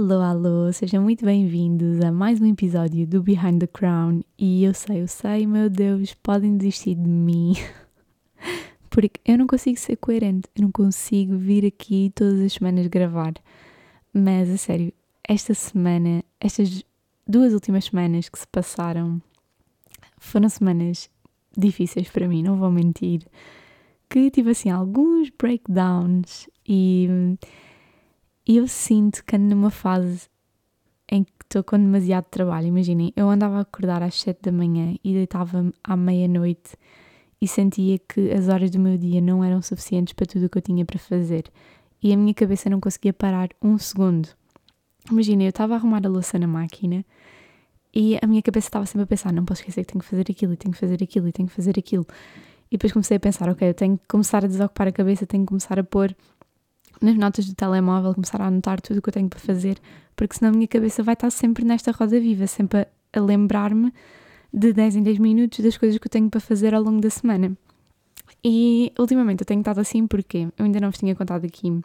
Alô, alô, sejam muito bem-vindos a mais um episódio do Behind the Crown. E eu sei, eu sei, meu Deus, podem desistir de mim. Porque eu não consigo ser coerente, eu não consigo vir aqui todas as semanas gravar. Mas a sério, esta semana, estas duas últimas semanas que se passaram, foram semanas difíceis para mim, não vou mentir. Que tive assim alguns breakdowns e eu sinto que ando numa fase em que estou com demasiado trabalho. Imaginem, eu andava a acordar às 7 da manhã e deitava-me à meia-noite e sentia que as horas do meu dia não eram suficientes para tudo o que eu tinha para fazer. E a minha cabeça não conseguia parar um segundo. Imaginem, eu estava a arrumar a louça na máquina e a minha cabeça estava sempre a pensar: não posso esquecer que tenho que fazer aquilo, e tenho que fazer aquilo, e tenho que fazer aquilo. E depois comecei a pensar: ok, eu tenho que começar a desocupar a cabeça, tenho que começar a pôr nas notas do telemóvel, começar a anotar tudo o que eu tenho para fazer, porque senão a minha cabeça vai estar sempre nesta roda viva, sempre a, a lembrar-me de 10 em 10 minutos das coisas que eu tenho para fazer ao longo da semana. E ultimamente eu tenho estado assim porque eu ainda não vos tinha contado aqui,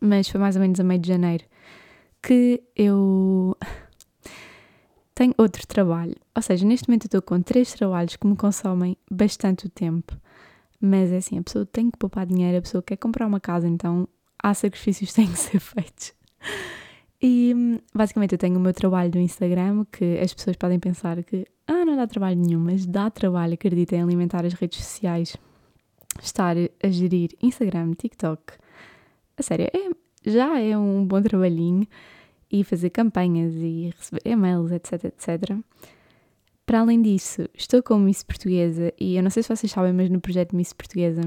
mas foi mais ou menos a meio de janeiro que eu tenho outro trabalho. Ou seja, neste momento eu estou com três trabalhos que me consomem bastante o tempo. Mas é assim, a pessoa tem que poupar dinheiro, a pessoa quer comprar uma casa, então há sacrifícios que têm que ser feitos. E basicamente eu tenho o meu trabalho do Instagram, que as pessoas podem pensar que ah, não dá trabalho nenhum, mas dá trabalho, acreditem, em alimentar as redes sociais, estar a gerir Instagram, TikTok. A sério, é, já é um bom trabalhinho e fazer campanhas e receber e-mails, etc, etc. Para além disso, estou como Miss Portuguesa e eu não sei se vocês sabem, mas no projeto Miss Portuguesa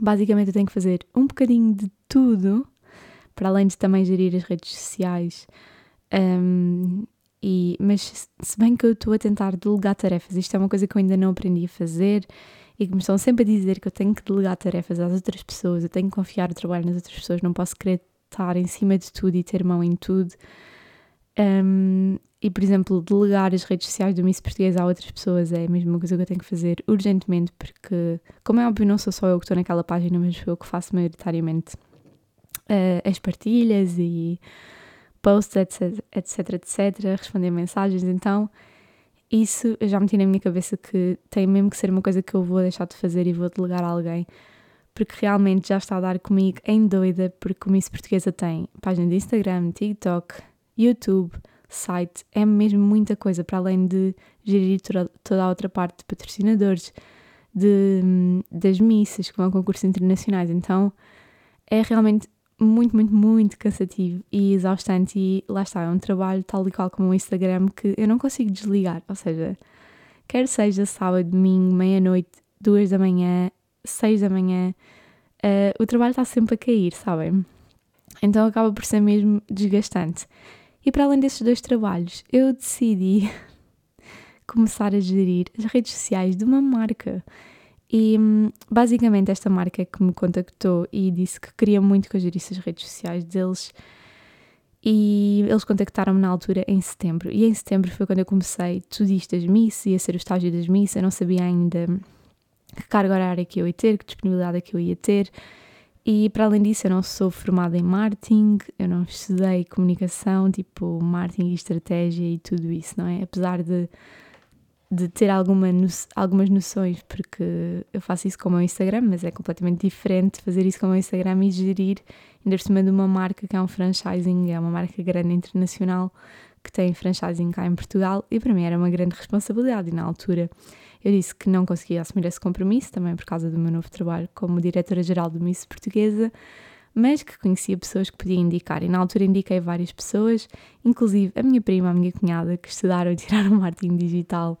Basicamente, eu tenho que fazer um bocadinho de tudo, para além de também gerir as redes sociais. Um, e, mas se bem que eu estou a tentar delegar tarefas, isto é uma coisa que eu ainda não aprendi a fazer e que me estão sempre a dizer que eu tenho que delegar tarefas às outras pessoas, eu tenho que confiar o trabalho nas outras pessoas, não posso querer estar em cima de tudo e ter mão em tudo. Um, e, por exemplo, delegar as redes sociais do Miss Português a outras pessoas é a mesma coisa que eu tenho que fazer urgentemente, porque, como é óbvio, não sou só eu que estou naquela página, mas sou eu que faço maioritariamente uh, as partilhas e posts, etc, etc, etc, responder mensagens. Então, isso eu já meti na minha cabeça que tem mesmo que ser uma coisa que eu vou deixar de fazer e vou delegar a alguém, porque realmente já está a dar comigo em doida, porque o Miss Portuguesa tem página de Instagram, TikTok, YouTube site, é mesmo muita coisa, para além de gerir toda, a outra parte de patrocinadores, de, das missas que vão a concursos internacionais. Então é realmente muito, muito, muito cansativo e exaustante. E lá está, é um trabalho tal e qual como o Instagram que eu não consigo desligar. Ou seja, quer seja sábado, domingo, meia-noite, duas da manhã, seis da manhã, uh, o trabalho está sempre a cair, sabem? Então acaba por ser mesmo desgastante. E para além desses dois trabalhos, eu decidi começar a gerir as redes sociais de uma marca. E basicamente esta marca que me contactou e disse que queria muito que eu gerisse as redes sociais deles. E eles contactaram-me na altura em setembro. E em setembro foi quando eu comecei tudo isto das Miss, ia ser o estágio das Miss. Eu não sabia ainda que carga horária que eu ia ter, que disponibilidade é que eu ia ter. E para além disso, eu não sou formada em marketing, eu não estudei comunicação, tipo marketing e estratégia e tudo isso, não é? Apesar de, de ter alguma no, algumas noções, porque eu faço isso com o meu Instagram, mas é completamente diferente fazer isso com o meu Instagram e gerir, ainda por cima de uma marca que é um franchising, é uma marca grande internacional que tem franchising cá em Portugal e para mim era uma grande responsabilidade e na altura eu disse que não conseguia assumir esse compromisso, também por causa do meu novo trabalho como diretora-geral do Miss Portuguesa, mas que conhecia pessoas que podia indicar. E na altura indiquei várias pessoas, inclusive a minha prima, a minha cunhada, que estudaram e tiraram marketing digital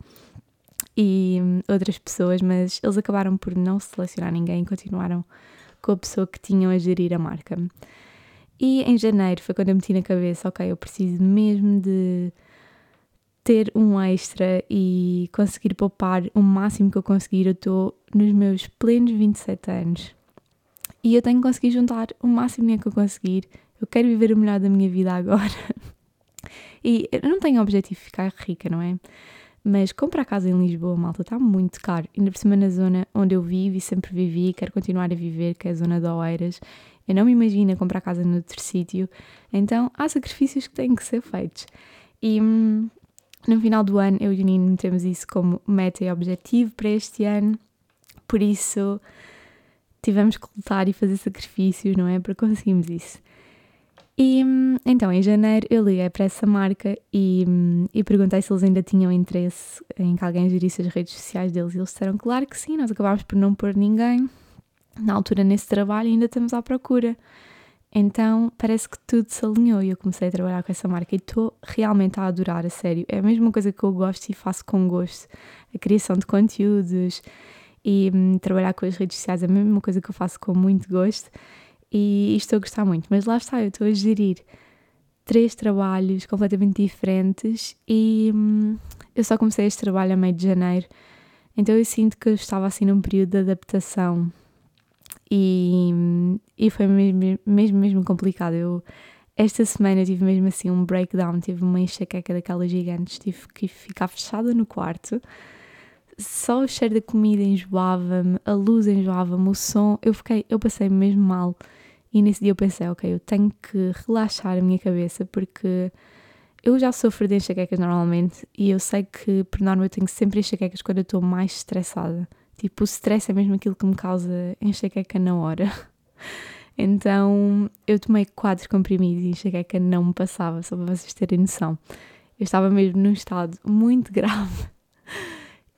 e hum, outras pessoas, mas eles acabaram por não selecionar ninguém e continuaram com a pessoa que tinham a gerir a marca. E em janeiro foi quando eu meti na cabeça, ok, eu preciso mesmo de ter um extra e conseguir poupar o máximo que eu conseguir. Eu estou nos meus plenos 27 anos e eu tenho que conseguir juntar o máximo que eu conseguir. Eu quero viver o melhor da minha vida agora. e eu não tenho o objetivo de ficar rica, não é? Mas comprar casa em Lisboa, malta, está muito caro. Ainda por cima na zona onde eu vivo e sempre vivi, quero continuar a viver, que é a zona de Oeiras. Eu não me imagino comprar casa noutro sítio. Então há sacrifícios que têm que ser feitos. E hum, no final do ano eu e o Nino temos isso como meta e objetivo para este ano. Por isso tivemos que lutar e fazer sacrifícios, não é? Para conseguirmos isso. E então, em janeiro, eu liguei para essa marca e, e perguntei se eles ainda tinham interesse em que alguém gerisse as redes sociais deles. E eles disseram, claro que sim, nós acabámos por não pôr ninguém na altura nesse trabalho ainda estamos à procura. Então parece que tudo se alinhou e eu comecei a trabalhar com essa marca e estou realmente a adorar, a sério. É a mesma coisa que eu gosto e faço com gosto. A criação de conteúdos e hum, trabalhar com as redes sociais é a mesma coisa que eu faço com muito gosto e estou a gostar muito. Mas lá está, eu estou a gerir três trabalhos completamente diferentes e hum, eu só comecei este trabalho a meio de janeiro, então eu sinto que eu estava assim num período de adaptação e, hum, e foi mesmo, mesmo, mesmo complicado. Eu, esta semana tive mesmo assim um breakdown, tive uma enxaqueca daquelas gigantes, tive que ficar fechada no quarto só o cheiro da comida enjoava-me, a luz enjoava-me, o som, eu fiquei, eu passei mesmo mal. E nesse dia eu pensei, ok, eu tenho que relaxar a minha cabeça porque eu já sofro de enxaquecas normalmente e eu sei que por norma eu tenho sempre enxaquecas quando eu estou mais estressada. Tipo, o stress é mesmo aquilo que me causa enxaqueca na hora. Então eu tomei quatro comprimidos e a enxaqueca não me passava, só para vocês terem noção. Eu estava mesmo num estado muito grave.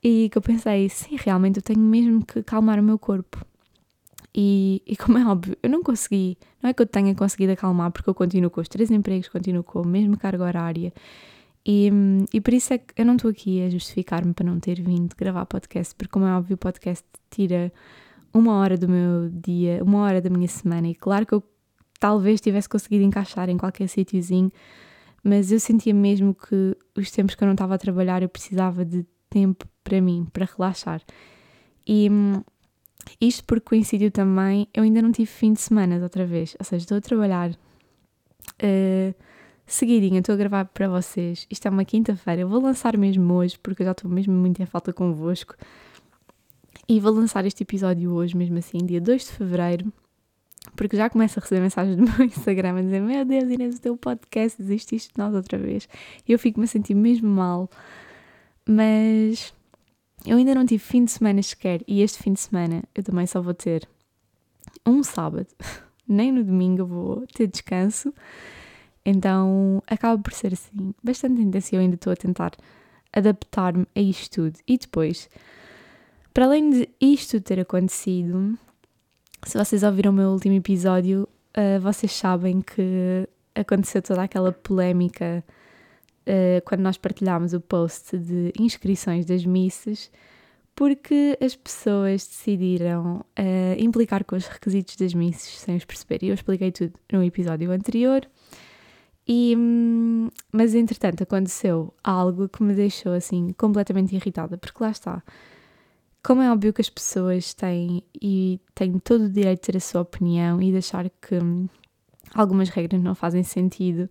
E que eu pensei, sim, realmente eu tenho mesmo que calmar o meu corpo. E, e como é óbvio, eu não consegui, não é que eu tenha conseguido acalmar, porque eu continuo com os três empregos, continuo com a mesma carga horária. E, e por isso é que eu não estou aqui a justificar-me para não ter vindo gravar podcast, porque como é óbvio, o podcast tira uma hora do meu dia, uma hora da minha semana. E claro que eu talvez tivesse conseguido encaixar em qualquer sítiozinho, mas eu sentia mesmo que os tempos que eu não estava a trabalhar eu precisava de tempo para mim, para relaxar. E isto por coincidiu também, eu ainda não tive fim de semana outra vez, ou seja, estou a trabalhar uh, estou a gravar para vocês. Isto é uma quinta-feira, vou lançar mesmo hoje, porque eu já estou mesmo muito em falta convosco. E vou lançar este episódio hoje, mesmo assim, dia 2 de fevereiro, porque já começo a receber mensagens do meu Instagram a dizer: Meu Deus, Inês, o teu podcast desististe de nós outra vez. E eu fico-me a sentir mesmo mal mas eu ainda não tive fim de semana sequer e este fim de semana eu também só vou ter um sábado, nem no domingo eu vou ter descanso. Então acaba por ser assim, bastante intenso. Eu ainda estou a tentar adaptar-me a isto tudo. E depois, para além de isto ter acontecido, se vocês ouviram o meu último episódio, uh, vocês sabem que aconteceu toda aquela polémica uh, quando nós partilhámos o post de inscrições das missas, porque as pessoas decidiram uh, implicar com os requisitos das missas sem os perceber. E eu expliquei tudo no episódio anterior. E, hum, mas entretanto aconteceu algo que me deixou assim completamente irritada, porque lá está. Como é óbvio que as pessoas têm e têm todo o direito de ter a sua opinião e de achar que hum, algumas regras não fazem sentido,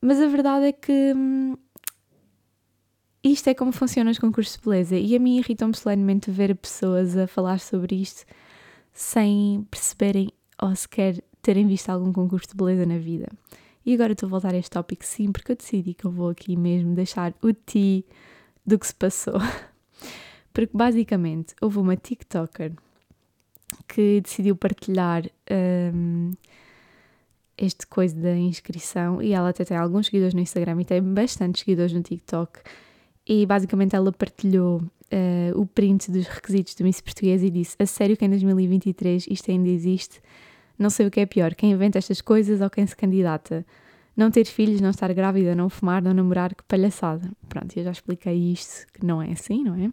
mas a verdade é que hum, isto é como funcionam os concursos de beleza e a mim irritam-me solenemente ver pessoas a falar sobre isto sem perceberem ou sequer terem visto algum concurso de beleza na vida. E agora estou a voltar a este tópico sim, porque eu decidi que eu vou aqui mesmo deixar o ti do que se passou. Porque basicamente houve uma TikToker que decidiu partilhar um, este coisa da inscrição e ela até tem alguns seguidores no Instagram e tem bastantes seguidores no TikTok e basicamente ela partilhou uh, o print dos requisitos do Miss Português e disse a sério que em 2023 isto ainda existe? Não sei o que é pior, quem inventa estas coisas ou quem se candidata? Não ter filhos, não estar grávida, não fumar, não namorar, que palhaçada. Pronto, eu já expliquei isto, que não é assim, não é?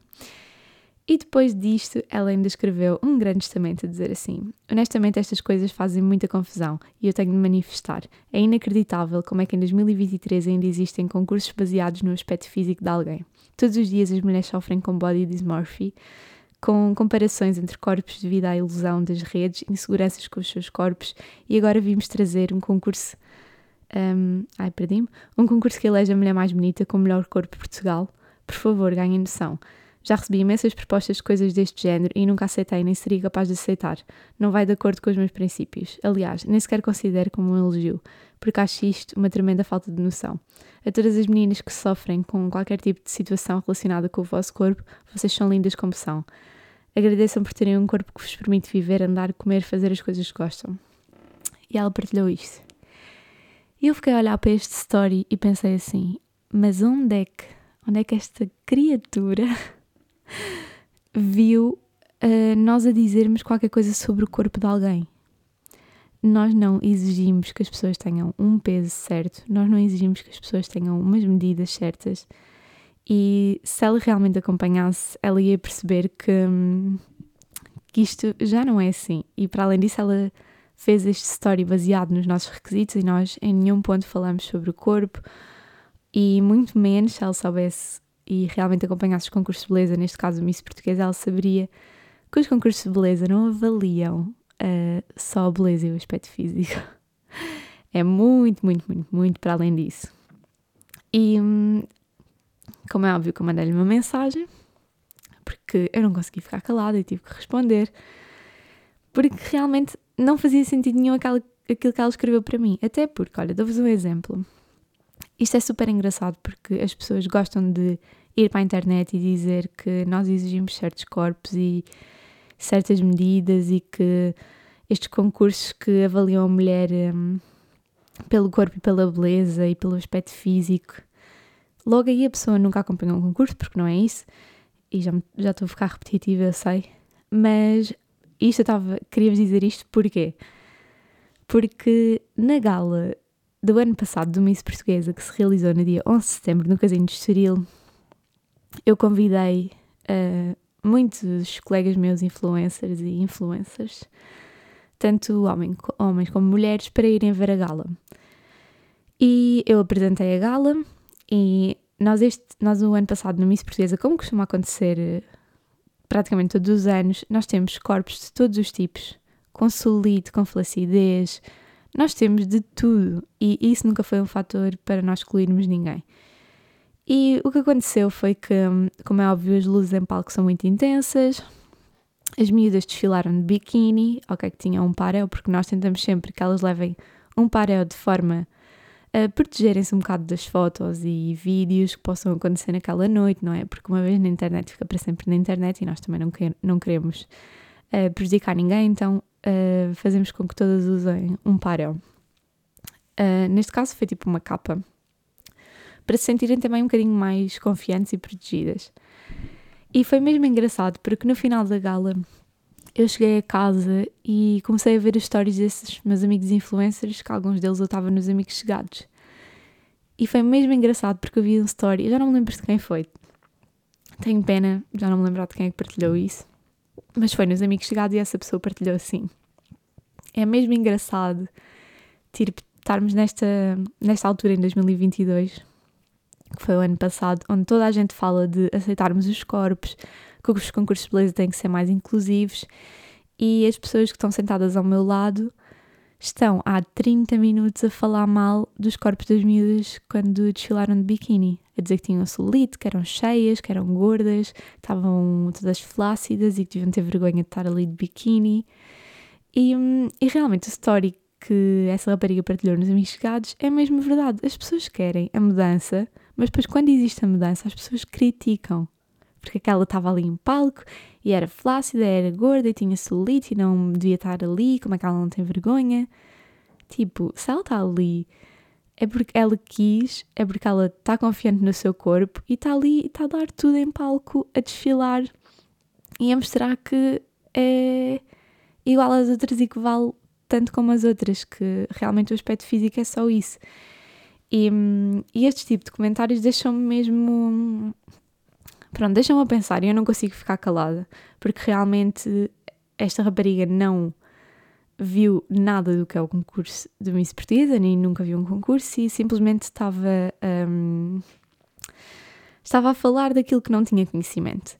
E depois disto, ela ainda escreveu um grande testamento a dizer assim: Honestamente, estas coisas fazem muita confusão e eu tenho de manifestar. É inacreditável como é que em 2023 ainda existem concursos baseados no aspecto físico de alguém. Todos os dias as mulheres sofrem com body dysmorphia, com comparações entre corpos devido à ilusão das redes, inseguranças com os seus corpos, e agora vimos trazer um concurso. Um, ai, perdi-me. Um concurso que elege a mulher mais bonita com o melhor corpo de Portugal. Por favor, ganhem noção. Já recebi imensas propostas de coisas deste género e nunca aceitei nem seria capaz de aceitar. Não vai de acordo com os meus princípios. Aliás, nem sequer considero como um elogio, porque acho isto uma tremenda falta de noção. A todas as meninas que sofrem com qualquer tipo de situação relacionada com o vosso corpo, vocês são lindas como são. Agradeçam por terem um corpo que vos permite viver, andar, comer, fazer as coisas que gostam. E ela partilhou isto. E eu fiquei a olhar para este story e pensei assim: mas onde é que, onde é que esta criatura viu uh, nós a dizermos qualquer coisa sobre o corpo de alguém. Nós não exigimos que as pessoas tenham um peso certo, nós não exigimos que as pessoas tenham umas medidas certas. E se ela realmente acompanhasse, ela ia perceber que, hum, que isto já não é assim. E para além disso, ela fez este story baseado nos nossos requisitos e nós em nenhum ponto falamos sobre o corpo e muito menos se ela soubesse e realmente acompanhasse os concursos de beleza, neste caso o Miss Portuguesa, ela saberia que os concursos de beleza não avaliam uh, só a beleza e o aspecto físico. É muito, muito, muito, muito para além disso. E, hum, como é óbvio, que eu mandei-lhe uma mensagem, porque eu não consegui ficar calada e tive que responder, porque realmente não fazia sentido nenhum aquilo, aquilo que ela escreveu para mim. Até porque, olha, dou-vos um exemplo. Isto é super engraçado porque as pessoas gostam de ir para a internet e dizer que nós exigimos certos corpos e certas medidas e que estes concursos que avaliam a mulher um, pelo corpo e pela beleza e pelo aspecto físico, logo aí a pessoa nunca acompanhou um concurso, porque não é isso, e já, já estou a ficar repetitiva, eu sei, mas isto eu estava, queria-vos dizer isto porquê? Porque na gala do ano passado do Miss Portuguesa, que se realizou no dia 11 de setembro no Casino de Estoril, eu convidei uh, muitos colegas meus, influencers e influencers, tanto homem, homens como mulheres, para irem ver a gala. E eu apresentei a gala e nós, este, nós o ano passado no Miss Portuguesa, como costuma acontecer eh, praticamente todos os anos, nós temos corpos de todos os tipos, com solite, com flacidez, nós temos de tudo e isso nunca foi um fator para nós excluirmos ninguém. E o que aconteceu foi que, como é óbvio, as luzes em palco são muito intensas, as miúdas desfilaram de biquíni, ok, que tinham um paréu, porque nós tentamos sempre que elas levem um paréu de forma a protegerem-se um bocado das fotos e vídeos que possam acontecer naquela noite, não é? Porque uma vez na internet fica para sempre na internet e nós também não, que, não queremos uh, prejudicar ninguém, então uh, fazemos com que todas usem um paréu. Uh, neste caso foi tipo uma capa para se sentirem também um bocadinho mais confiantes e protegidas. E foi mesmo engraçado porque no final da gala eu cheguei a casa e comecei a ver as histórias desses meus amigos influencers, que alguns deles eu estava nos amigos chegados. E foi mesmo engraçado porque eu vi um story, eu já não me lembro de quem foi. Tenho pena, já não me lembro de quem é que partilhou isso. Mas foi nos amigos chegados e essa pessoa partilhou assim. É mesmo engraçado tipo, estarmos nesta, nesta altura em 2022 que foi o ano passado, onde toda a gente fala de aceitarmos os corpos, que os concursos de beleza têm que ser mais inclusivos e as pessoas que estão sentadas ao meu lado estão há 30 minutos a falar mal dos corpos das miúdas quando desfilaram de biquíni, a dizer que tinham celulite, que eram cheias, que eram gordas, estavam todas flácidas e que deviam ter vergonha de estar ali de biquíni. E, hum, e realmente a story que essa rapariga partilhou nos Amigos Chegados é mesmo verdade. As pessoas querem a mudança, mas depois, quando existe a mudança, as pessoas criticam. Porque aquela estava ali em palco e era flácida, era gorda e tinha celulite e não devia estar ali, como é que ela não tem vergonha? Tipo, se ela está ali é porque ela quis, é porque ela está confiante no seu corpo e está ali e está a dar tudo em palco, a desfilar e a mostrar que é igual às outras e que vale tanto como as outras, que realmente o aspecto físico é só isso. E, e este tipo de comentários deixam-me mesmo. Pronto, deixam-me a pensar e eu não consigo ficar calada, porque realmente esta rapariga não viu nada do que é o concurso de Miss Portuguesa, nem nunca viu um concurso e simplesmente estava, um, estava a falar daquilo que não tinha conhecimento.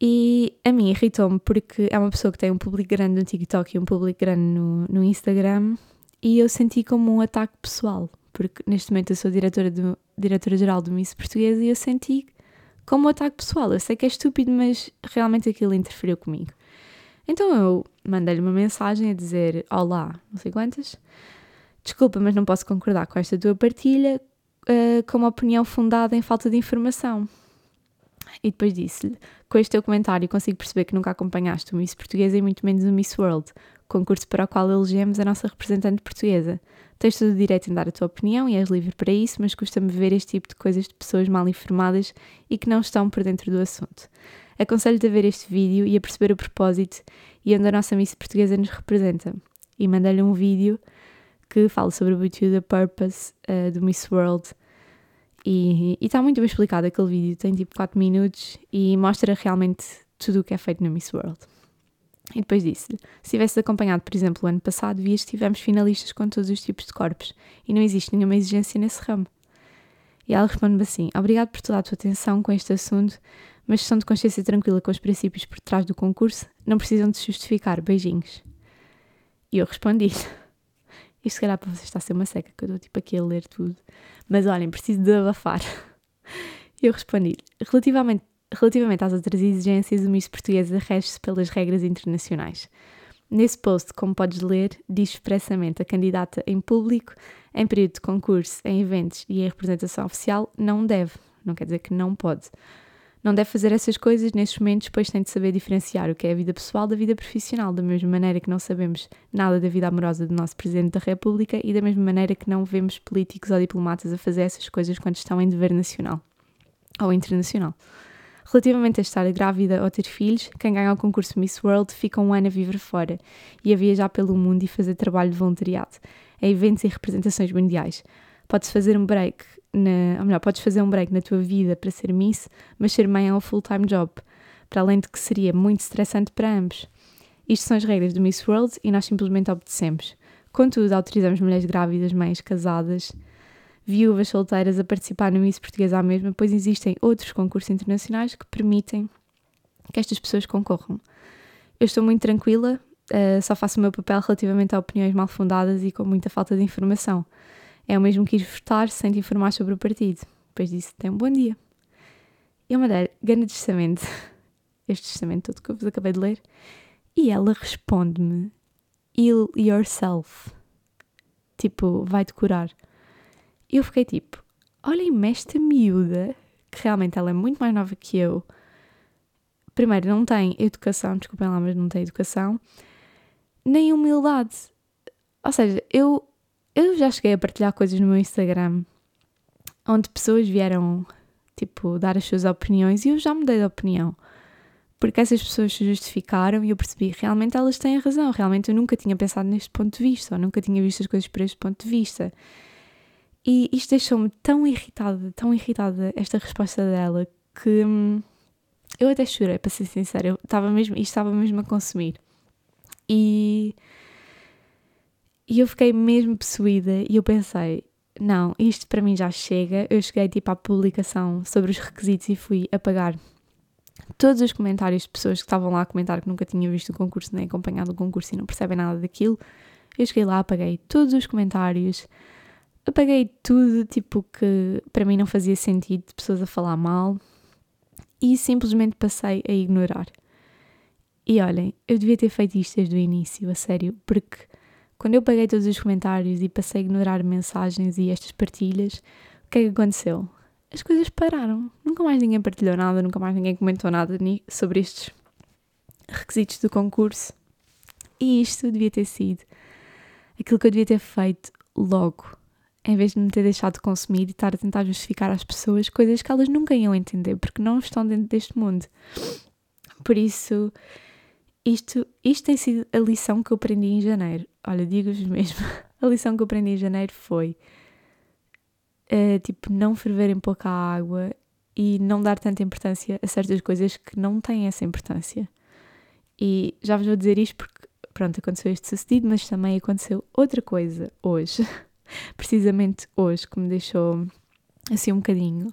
E a mim irritou-me porque é uma pessoa que tem um público grande no TikTok e um público grande no, no Instagram e eu senti como um ataque pessoal porque neste momento eu sou diretora-geral diretora do Miss Portuguesa e eu senti como ataque pessoal. Eu sei que é estúpido, mas realmente aquilo interferiu comigo. Então eu mandei-lhe uma mensagem a dizer: Olá, não sei quantas. Desculpa, mas não posso concordar com esta tua partilha uh, com uma opinião fundada em falta de informação. E depois disse-lhe: Com este teu comentário consigo perceber que nunca acompanhaste o Miss Portuguesa e muito menos o Miss World, concurso para o qual elegemos a nossa representante portuguesa. Tens todo o direito em dar a tua opinião e és livre para isso, mas custa-me ver este tipo de coisas de pessoas mal informadas e que não estão por dentro do assunto. Aconselho-te a ver este vídeo e a perceber o propósito e onde a nossa Miss Portuguesa nos representa. E mandei-lhe um vídeo que fala sobre o Beauty the Purpose uh, do Miss World. E está muito bem explicado aquele vídeo, tem tipo 4 minutos e mostra realmente tudo o que é feito no Miss World. E depois disse-lhe: se tivesses acompanhado, por exemplo, o ano passado, vias que tivemos finalistas com todos os tipos de corpos e não existe nenhuma exigência nesse ramo. E ela responde-me assim: Obrigado por toda a tua atenção com este assunto, mas são de consciência tranquila com os princípios por trás do concurso, não precisam de justificar. Beijinhos. E eu respondi-lhe: isto se calhar para vocês está a ser uma seca, que eu estou tipo aqui a ler tudo. Mas olhem, preciso de abafar. Eu respondi relativamente, relativamente às outras exigências, o Miss Portuguesa rege-se pelas regras internacionais. Nesse post, como podes ler, diz expressamente a candidata em público, em período de concurso, em eventos e em representação oficial, não deve, não quer dizer que não pode, não deve fazer essas coisas nesses momentos, pois tem de saber diferenciar o que é a vida pessoal da vida profissional, da mesma maneira que não sabemos nada da vida amorosa do nosso Presidente da República e da mesma maneira que não vemos políticos ou diplomatas a fazer essas coisas quando estão em dever nacional ou internacional. Relativamente a estar grávida ou ter filhos, quem ganha o concurso Miss World fica um ano a viver fora e a viajar pelo mundo e fazer trabalho de voluntariado, a eventos e representações mundiais. Pode-se fazer um break na, ou melhor, podes fazer um break na tua vida para ser Miss, mas ser mãe é um full-time job, para além de que seria muito estressante para ambos. Isto são as regras do Miss World e nós simplesmente obedecemos. Contudo, autorizamos mulheres grávidas, mães casadas, viúvas solteiras a participar no Miss Portuguesa à mesma, pois existem outros concursos internacionais que permitem que estas pessoas concorram. Eu estou muito tranquila, uh, só faço o meu papel relativamente a opiniões mal fundadas e com muita falta de informação. É o mesmo que ir votar sem te informar sobre o partido. Depois disso, tem um bom dia. E eu mandei grande testamento, este testamento todo que eu vos acabei de ler, e ela responde-me: Heal yourself. Tipo, vai decorar. Eu fiquei tipo: olhem-me esta miúda, que realmente ela é muito mais nova que eu. Primeiro, não tem educação, desculpem lá, mas não tem educação, nem humildade. Ou seja, eu eu já cheguei a partilhar coisas no meu Instagram onde pessoas vieram, tipo, dar as suas opiniões e eu já mudei de opinião. Porque essas pessoas se justificaram e eu percebi realmente elas têm razão. Realmente eu nunca tinha pensado neste ponto de vista, ou nunca tinha visto as coisas por este ponto de vista. E isto deixou-me tão irritada, tão irritada, esta resposta dela, que hum, eu até chorei, para ser sincera. Eu estava mesmo, isto estava mesmo a consumir. E e eu fiquei mesmo possuída e eu pensei, não, isto para mim já chega. Eu cheguei tipo à publicação sobre os requisitos e fui apagar todos os comentários de pessoas que estavam lá a comentar que nunca tinham visto o concurso nem acompanhado o concurso e não percebem nada daquilo. Eu cheguei lá, apaguei todos os comentários, apaguei tudo tipo que para mim não fazia sentido, de pessoas a falar mal e simplesmente passei a ignorar. E olhem, eu devia ter feito isto desde o início, a sério, porque quando eu paguei todos os comentários e passei a ignorar mensagens e estas partilhas, o que é que aconteceu? As coisas pararam. Nunca mais ninguém partilhou nada, nunca mais ninguém comentou nada sobre estes requisitos do concurso. E isto devia ter sido aquilo que eu devia ter feito logo, em vez de me ter deixado de consumir e estar a tentar justificar às pessoas coisas que elas nunca iam entender, porque não estão dentro deste mundo. Por isso, isto, isto tem sido a lição que eu aprendi em janeiro. Olha, digo-vos mesmo, a lição que eu aprendi em janeiro foi uh, tipo, não ferver em pouca água e não dar tanta importância a certas coisas que não têm essa importância. E já vos vou dizer isto porque, pronto, aconteceu este sucedido, mas também aconteceu outra coisa hoje, precisamente hoje, que me deixou assim um bocadinho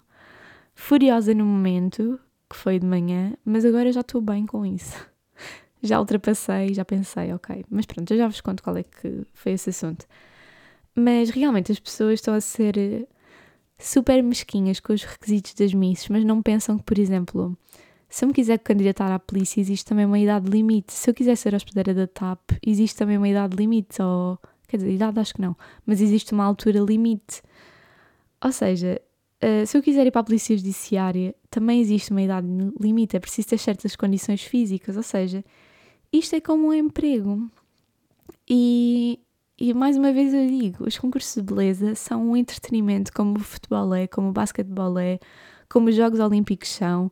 furiosa no momento, que foi de manhã, mas agora já estou bem com isso já ultrapassei, já pensei, ok. Mas pronto, eu já vos conto qual é que foi esse assunto. Mas realmente as pessoas estão a ser super mesquinhas com os requisitos das misses, mas não pensam que, por exemplo, se eu me quiser candidatar à polícia, existe também uma idade limite. Se eu quiser ser hospedeira da TAP, existe também uma idade limite. Ou, quer dizer, idade acho que não, mas existe uma altura limite. Ou seja, uh, se eu quiser ir para a polícia judiciária, também existe uma idade limite. É preciso ter certas condições físicas. Ou seja, isto é como um emprego. E e mais uma vez eu digo, os concursos de beleza são um entretenimento como o futebol é, como o basquetebol é, como os Jogos Olímpicos são.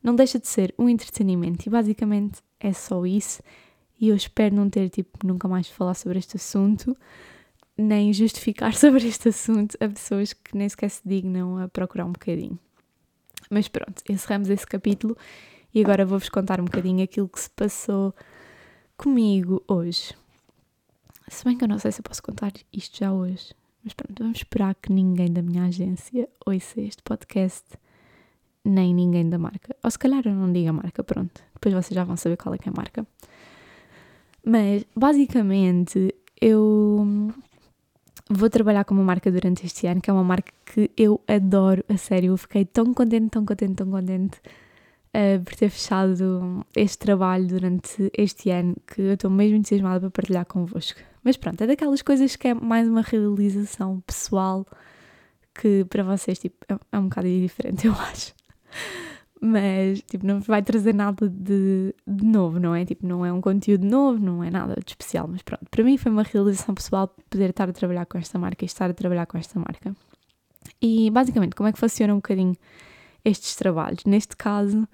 Não deixa de ser um entretenimento e basicamente é só isso. E eu espero não ter, tipo, nunca mais falar sobre este assunto, nem justificar sobre este assunto a pessoas que nem sequer se dignam a procurar um bocadinho. Mas pronto, encerramos esse capítulo e agora vou-vos contar um bocadinho aquilo que se passou comigo hoje. Se bem que eu não sei se eu posso contar isto já hoje. Mas pronto, vamos esperar que ninguém da minha agência ouça este podcast, nem ninguém da marca. Ou se calhar eu não digo a marca, pronto. Depois vocês já vão saber qual é que é a marca. Mas, basicamente, eu vou trabalhar com uma marca durante este ano, que é uma marca que eu adoro, a sério. Eu fiquei tão contente, tão contente, tão contente uh, por ter fechado este trabalho durante este ano, que eu estou mesmo entusiasmada para partilhar convosco. Mas pronto, é daquelas coisas que é mais uma realização pessoal que para vocês tipo, é, é um bocado diferente, eu acho. Mas tipo, não vai trazer nada de, de novo, não é? Tipo, não é um conteúdo novo, não é nada de especial, mas pronto, para mim foi uma realização pessoal poder estar a trabalhar com esta marca e estar a trabalhar com esta marca. E basicamente, como é que funciona um bocadinho estes trabalhos? Neste caso,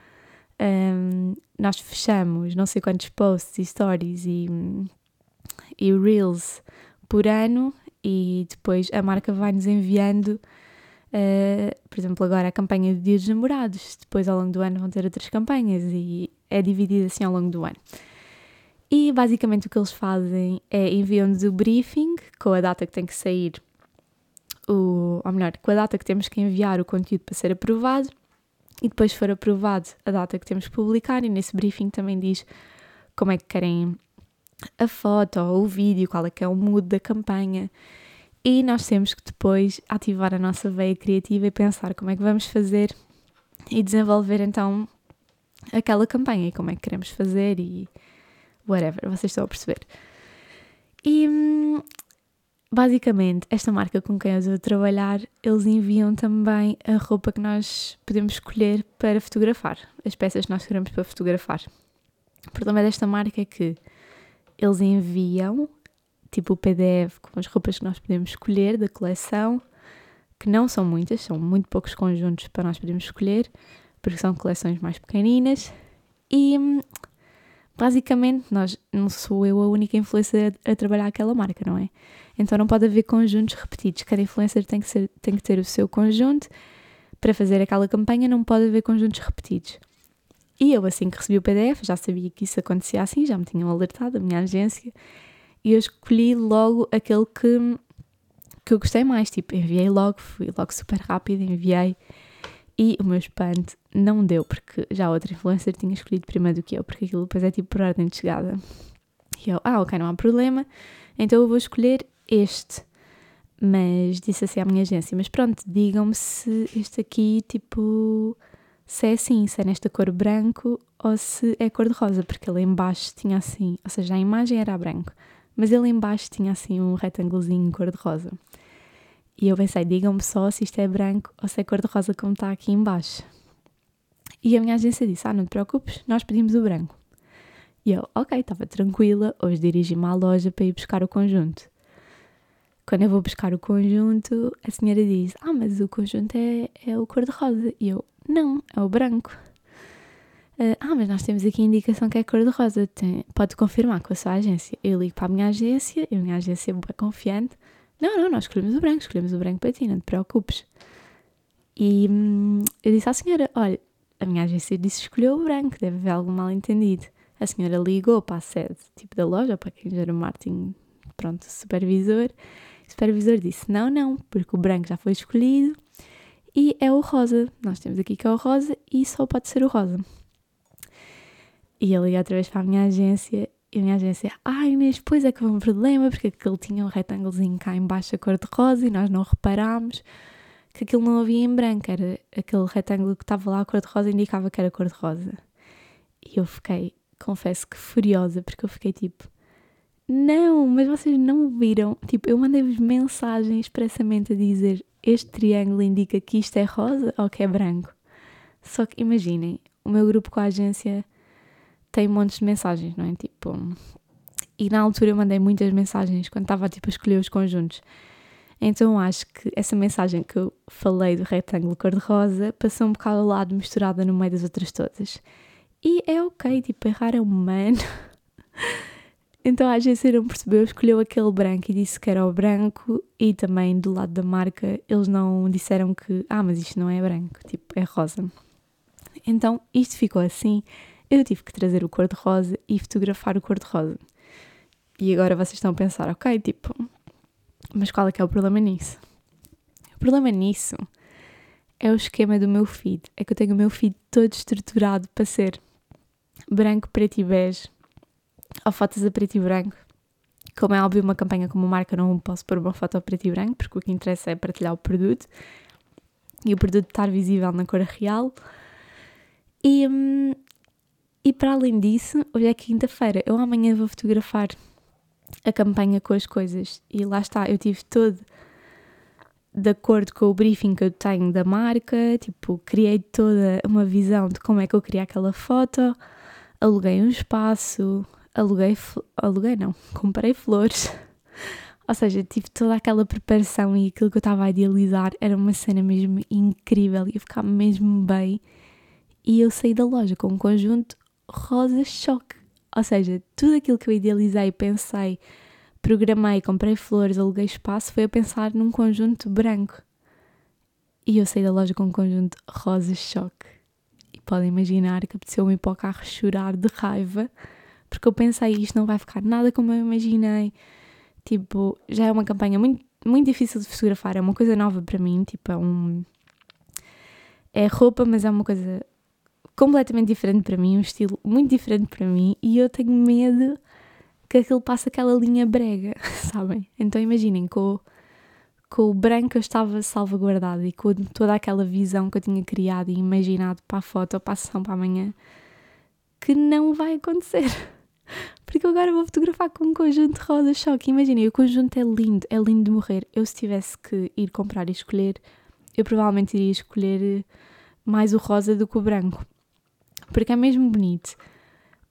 um, nós fechamos não sei quantos posts e stories e e Reels por ano e depois a marca vai-nos enviando, uh, por exemplo, agora a campanha de Dia dos Namorados, depois ao longo do ano vão ter outras campanhas e é dividido assim ao longo do ano. E basicamente o que eles fazem é enviam-nos o briefing com a data que tem que sair, o, ou melhor, com a data que temos que enviar o conteúdo para ser aprovado e depois for aprovado a data que temos que publicar e nesse briefing também diz como é que querem a foto ou o vídeo, qual é que é o mood da campanha. E nós temos que depois ativar a nossa veia criativa e pensar como é que vamos fazer e desenvolver então aquela campanha e como é que queremos fazer e whatever, vocês estão a perceber. E basicamente, esta marca com quem eu estou a trabalhar, eles enviam também a roupa que nós podemos escolher para fotografar, as peças que nós queremos para fotografar. O problema desta marca é que eles enviam tipo o PDF com as roupas que nós podemos escolher da coleção, que não são muitas, são muito poucos conjuntos para nós podermos escolher, porque são coleções mais pequeninas. E basicamente, nós não sou eu a única influencer a, a trabalhar aquela marca, não é? Então não pode haver conjuntos repetidos. Cada influencer tem que, ser, tem que ter o seu conjunto. Para fazer aquela campanha não pode haver conjuntos repetidos. E eu, assim que recebi o PDF, já sabia que isso acontecia assim, já me tinham alertado, a minha agência, e eu escolhi logo aquele que, que eu gostei mais. Tipo, enviei logo, fui logo super rápido, enviei. E o meu espanto não deu, porque já outra influencer tinha escolhido primeiro do que eu, porque aquilo depois é tipo por ordem de chegada. E eu, ah, ok, não há problema, então eu vou escolher este. Mas disse assim à minha agência: Mas pronto, digam-me se este aqui, tipo, se é assim, se é nesta cor branco ou se é cor de rosa, porque ele embaixo tinha assim, ou seja, a imagem era branco, mas ele embaixo tinha assim um retângulozinho cor de rosa. E eu pensei, digam-me só se isto é branco ou se é cor de rosa como está aqui embaixo. E a minha agência disse, ah, não te preocupes, nós pedimos o branco. E eu, ok, estava tranquila, hoje dirigi-me à loja para ir buscar o conjunto. Quando eu vou buscar o conjunto, a senhora diz, ah, mas o conjunto é, é o cor-de-rosa. E eu, não, é o branco. Uh, ah, mas nós temos aqui a indicação que é cor-de-rosa. Pode confirmar com a sua agência. Eu ligo para a minha agência e a minha agência é confiante. Não, não, nós escolhemos o branco, escolhemos o branco para ti, não te preocupes. E hum, eu disse à senhora: olha, a minha agência disse escolheu o branco, deve haver algum mal entendido. A senhora ligou para a sede tipo da loja, para quem era o marketing, pronto, supervisor. O supervisor disse: não, não, porque o branco já foi escolhido e é o rosa. Nós temos aqui que é o rosa e só pode ser o rosa. E eu liguei outra vez para a minha agência e a minha agência, ai Inês, pois é que foi um problema porque aquele tinha um retângulozinho cá embaixo a cor de rosa e nós não reparámos que aquilo não havia em branco, era aquele retângulo que estava lá, a cor-de-rosa, indicava que era cor-de-rosa. E eu fiquei, confesso que furiosa, porque eu fiquei tipo, não, mas vocês não viram. Tipo, eu mandei-vos mensagem expressamente a dizer este triângulo indica que isto é rosa ou que é branco. Só que imaginem, o meu grupo com a agência tem montes de mensagens, não é? Tipo, e na altura eu mandei muitas mensagens quando estava tipo a escolher os conjuntos. Então acho que essa mensagem que eu falei do retângulo cor-de-rosa passou um bocado ao lado, misturada no meio das outras todas. E é ok, tipo, errar é humano. então a agência não percebeu, escolheu aquele branco e disse que era o branco, e também do lado da marca eles não disseram que, ah, mas isto não é branco, tipo, é rosa. Então isto ficou assim, eu tive que trazer o cor-de-rosa e fotografar o cor-de-rosa. E agora vocês estão a pensar, ok, tipo, mas qual é que é o problema nisso? O problema nisso é o esquema do meu feed. É que eu tenho o meu feed todo estruturado para ser branco, preto e bege, ou fotos a preto e branco. Como é óbvio, uma campanha como marca não posso pôr uma foto a preto e branco, porque o que interessa é partilhar o produto e o produto estar visível na cor real. E, hum, e para além disso, hoje é quinta-feira, eu amanhã vou fotografar a campanha com as coisas. E lá está, eu tive todo de acordo com o briefing que eu tenho da marca, tipo, criei toda uma visão de como é que eu queria aquela foto, aluguei um espaço, aluguei, aluguei não, comprei flores. Ou seja, tive toda aquela preparação e aquilo que eu estava a idealizar era uma cena mesmo incrível, ia ficar mesmo bem. E eu saí da loja com um conjunto rosa choque. Ou seja, tudo aquilo que eu idealizei, pensei, programei, comprei flores, aluguei espaço, foi a pensar num conjunto branco. E eu saí da loja com um conjunto rosa choque. E podem imaginar que apeteceu-me ir para o carro chorar de raiva, porque eu pensei, isto não vai ficar nada como eu imaginei. Tipo, já é uma campanha muito, muito difícil de fotografar, é uma coisa nova para mim, tipo, é um... É roupa, mas é uma coisa completamente diferente para mim, um estilo muito diferente para mim e eu tenho medo que aquilo passe aquela linha brega, sabem? Então imaginem, com, com o branco eu estava salvaguardada e com toda aquela visão que eu tinha criado e imaginado para a foto para a sessão para amanhã, que não vai acontecer. Porque agora vou fotografar com um conjunto de rosa choque. Imaginem, o conjunto é lindo, é lindo de morrer. Eu, se tivesse que ir comprar e escolher, eu provavelmente iria escolher mais o rosa do que o branco porque é mesmo bonito.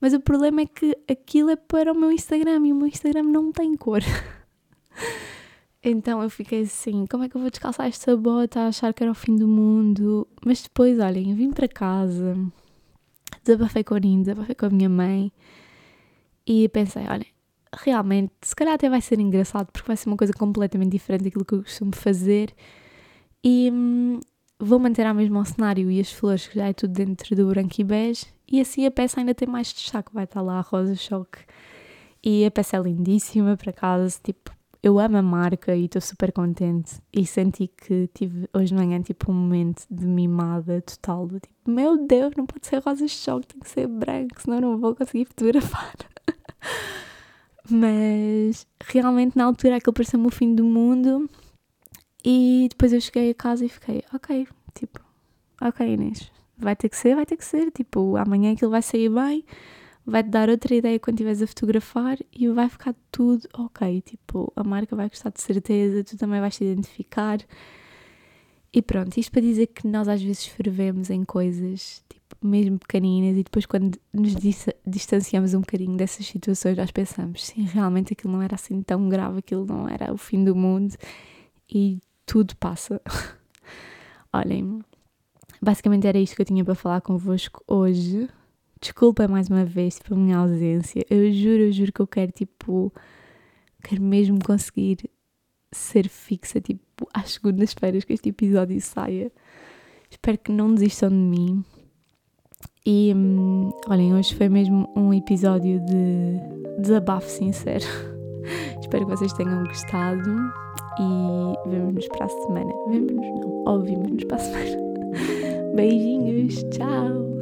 Mas o problema é que aquilo é para o meu Instagram e o meu Instagram não tem cor. então eu fiquei assim: como é que eu vou descalçar esta bota achar que era o fim do mundo? Mas depois, olhem, vim para casa, desabafei com a Nina, desabafei com a minha mãe e pensei: olhem, realmente, se calhar até vai ser engraçado porque vai ser uma coisa completamente diferente daquilo que eu costumo fazer. E, hum, vou manter a mesma o cenário e as flores, que já é tudo dentro do branco e bege, e assim a peça ainda tem mais destaque, vai estar lá a rosa choque. E a peça é lindíssima, por acaso, tipo, eu amo a marca e estou super contente. E senti que tive hoje de manhã tipo um momento de mimada total, do tipo, meu Deus, não pode ser rosa choque, tem que ser branco, senão não vou conseguir fotografar. Mas realmente na altura aquilo pareceu-me o fim do mundo e depois eu cheguei a casa e fiquei, ok, tipo, ok Inês, vai ter que ser, vai ter que ser, tipo, amanhã aquilo vai sair bem, vai-te dar outra ideia quando estiveres a fotografar e vai ficar tudo ok, tipo, a marca vai gostar de certeza, tu também vais te identificar. E pronto, isto para dizer que nós às vezes fervemos em coisas, tipo, mesmo pequeninas, e depois quando nos distanciamos um bocadinho dessas situações, nós pensamos, sim, realmente aquilo não era assim tão grave, aquilo não era o fim do mundo, e tudo passa. Olhem, basicamente era isto que eu tinha para falar convosco hoje. Desculpa mais uma vez pela minha ausência. Eu juro, eu juro que eu quero, tipo, quero mesmo conseguir ser fixa, tipo, às segundas-feiras que este episódio saia. Espero que não desistam de mim. E hum, olhem, hoje foi mesmo um episódio de desabafo sincero. Espero que vocês tenham gostado e vemos-nos para a semana. Vemos-nos, não, ouvimos-nos para a semana. Beijinhos, tchau!